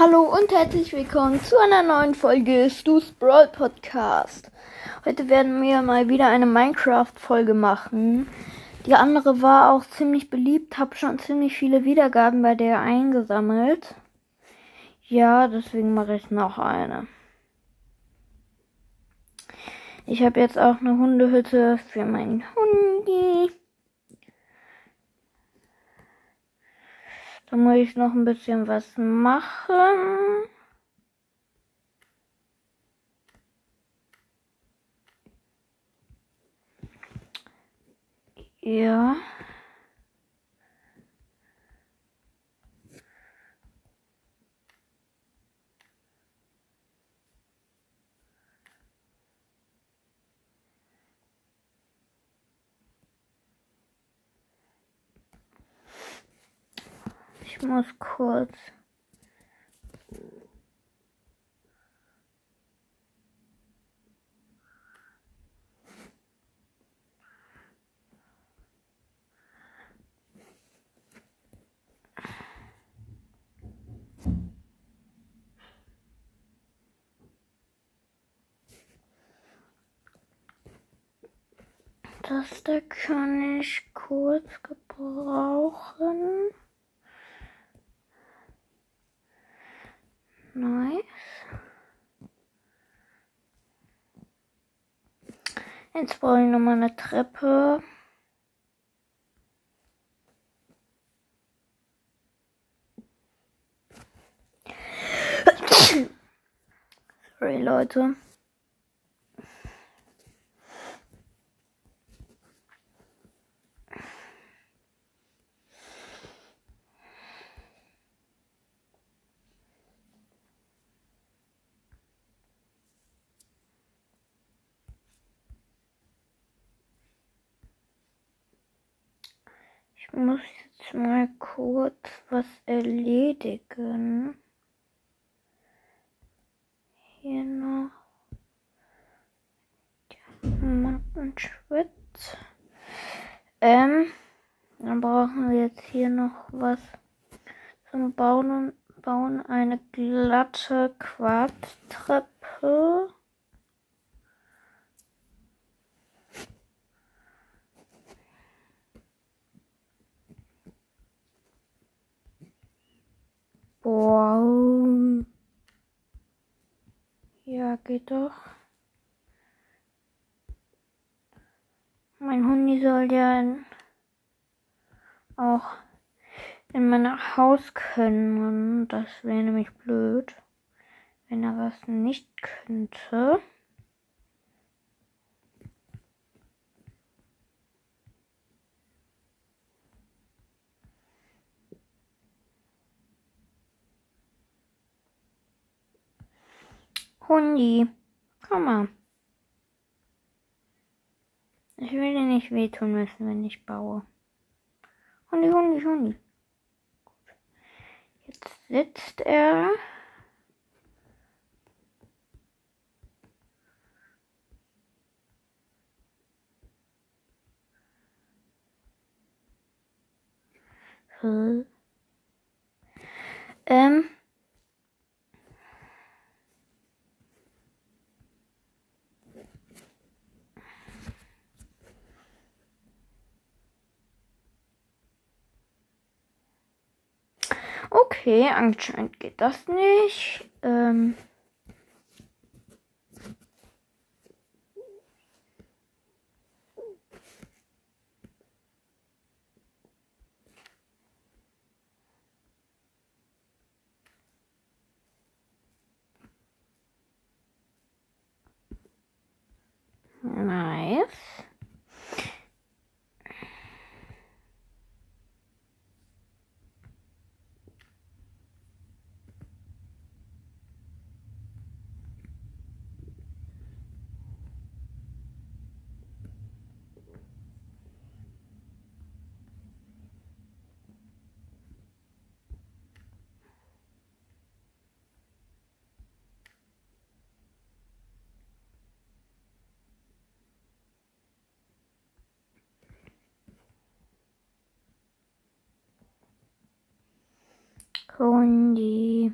Hallo und herzlich willkommen zu einer neuen Folge Stu's Brawl Podcast. Heute werden wir mal wieder eine Minecraft-Folge machen. Die andere war auch ziemlich beliebt, habe schon ziemlich viele Wiedergaben bei der eingesammelt. Ja, deswegen mache ich noch eine. Ich habe jetzt auch eine Hundehütte für meinen Hundi. Da muss ich noch ein bisschen was machen. Ja. Ich muss kurz. Das da kann ich kurz gebrauchen. Nice. Jetzt brauche ich nochmal eine Treppe. Sorry, Leute. Ich muss jetzt mal kurz was erledigen. Hier noch Diamantenschwitz. Ähm, dann brauchen wir jetzt hier noch was zum Bauen. Bauen eine glatte Quarztreppe. Boah. Ja, geht doch. Mein Hundi soll ja auch in mein Haus können. Das wäre nämlich blöd, wenn er was nicht könnte. Hundi, komm mal. Ich will dir nicht wehtun müssen, wenn ich baue. Hundi, Hundi, Hundi. Jetzt sitzt er. Hm. Ähm. Okay, anscheinend geht das nicht. Ähm Nice. Hundi.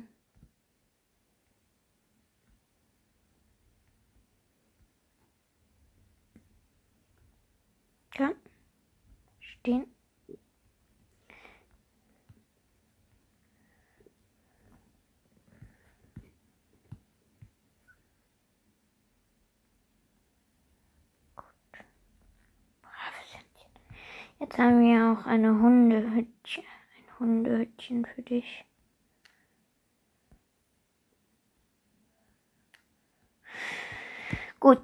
Kann stehen. Ah, Jetzt haben wir auch eine Hundehütte, ein Hundehütchen für dich. Gut.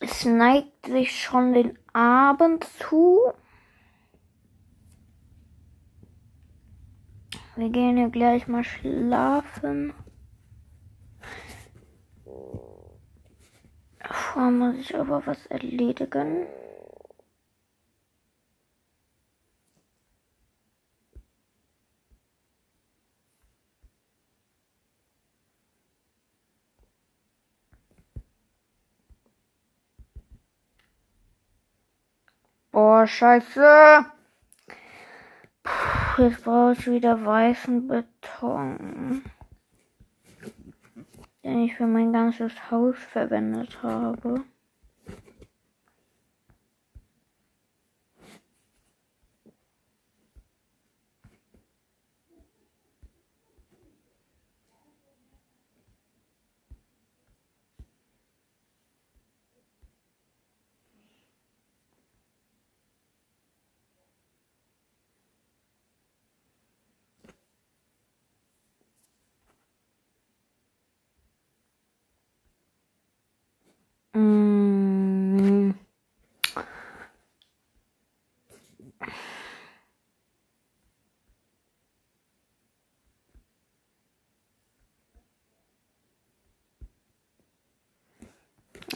Es neigt sich schon den Abend zu. Wir gehen hier gleich mal schlafen. Vorher muss ich aber was erledigen. Boah, scheiße. Puh, jetzt brauche ich wieder weißen Beton. Den ich für mein ganzes Haus verwendet habe.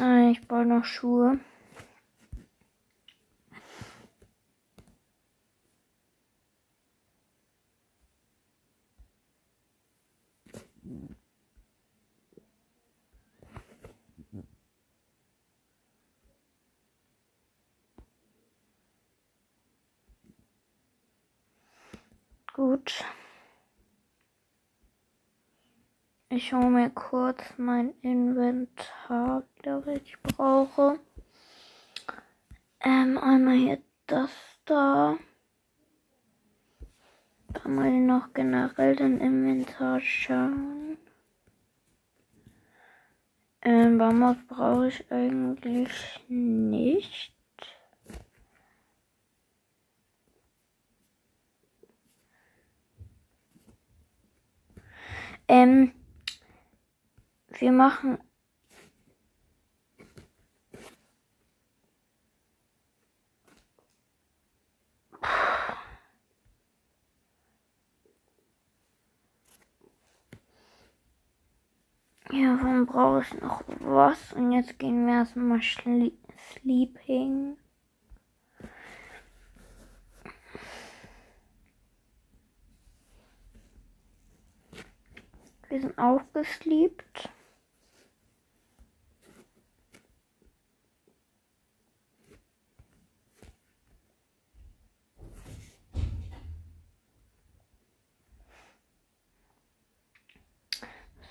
Ah, ich brauche noch Schuhe. Gut. Ich schaue mir kurz mein Inventar, das ich brauche. Ähm, einmal hier das da. Dann mal noch generell den Inventar schauen. Ähm, Bambus brauche ich eigentlich nicht. Ähm, wir machen Ja, warum brauche ich noch was? Und jetzt gehen wir erstmal sleeping. Wir sind auch gesleept.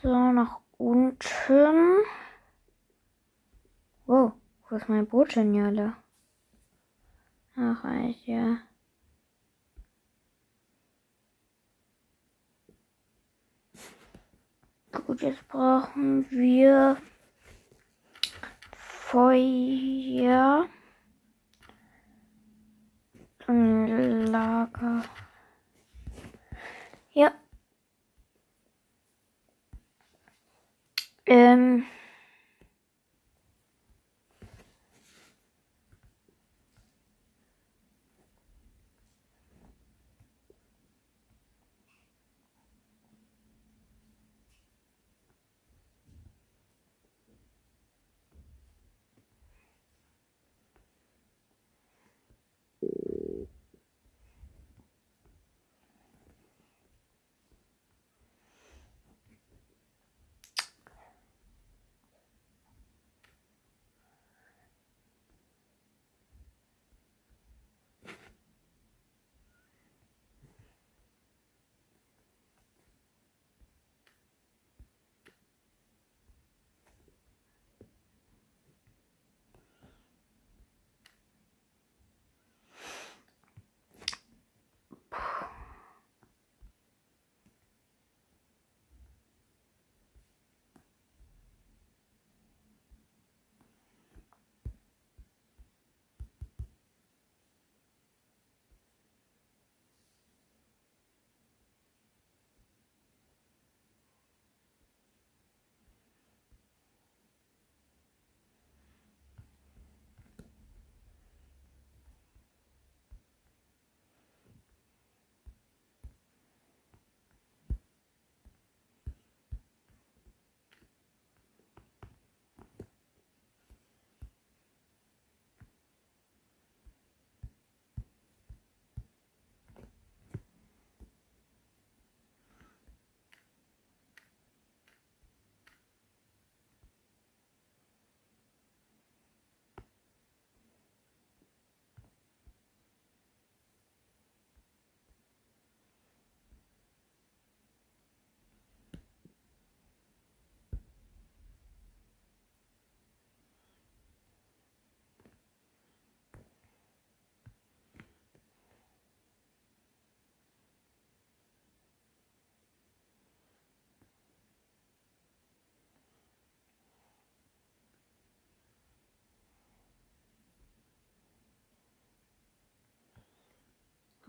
So, nach unten. Oh, wo ist mein Boot denn, Jale? Ach, ja. Gut, jetzt brauchen wir Feuer. Lager.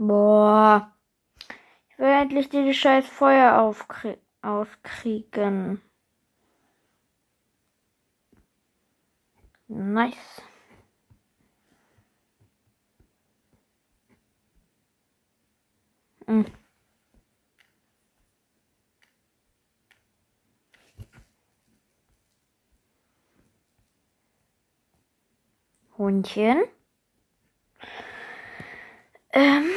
Boah. Ich will endlich dieses scheiß Feuer auskriegen. Nice. Hm. Hundchen. Ähm.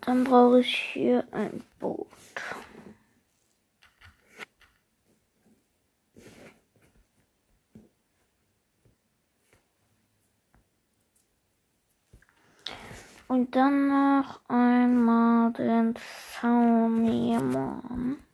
Dann brauche ich hier ein Boot. Und dann noch einmal den Zaun. Yep.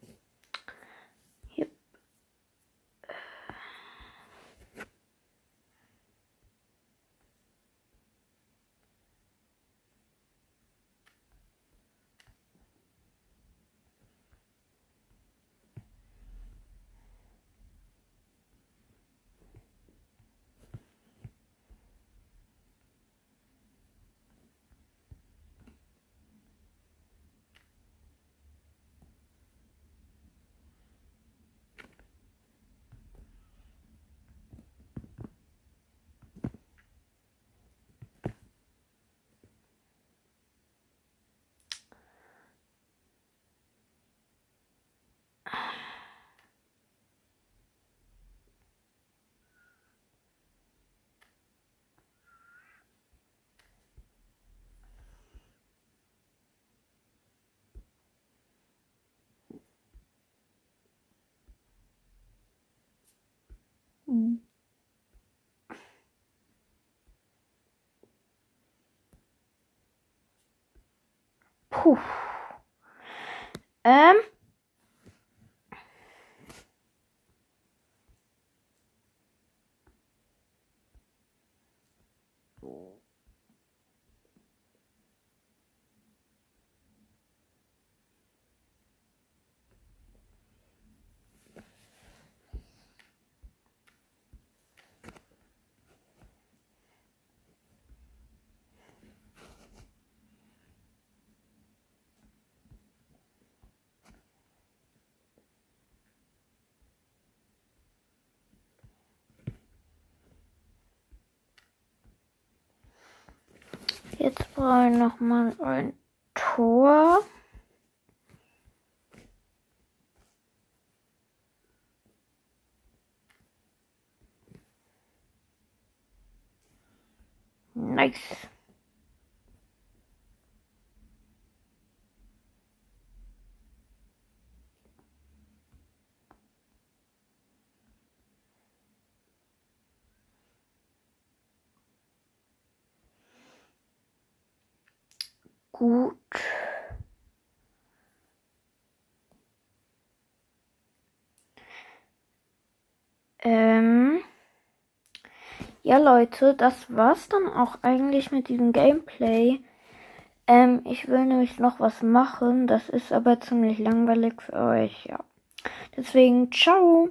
Puh. Ähm. Jetzt brauche ich noch mal ein Tor. Nice. Gut. Ähm. Ja, Leute, das war's dann auch eigentlich mit diesem Gameplay. Ähm, ich will nämlich noch was machen. Das ist aber ziemlich langweilig für euch, ja. Deswegen, ciao.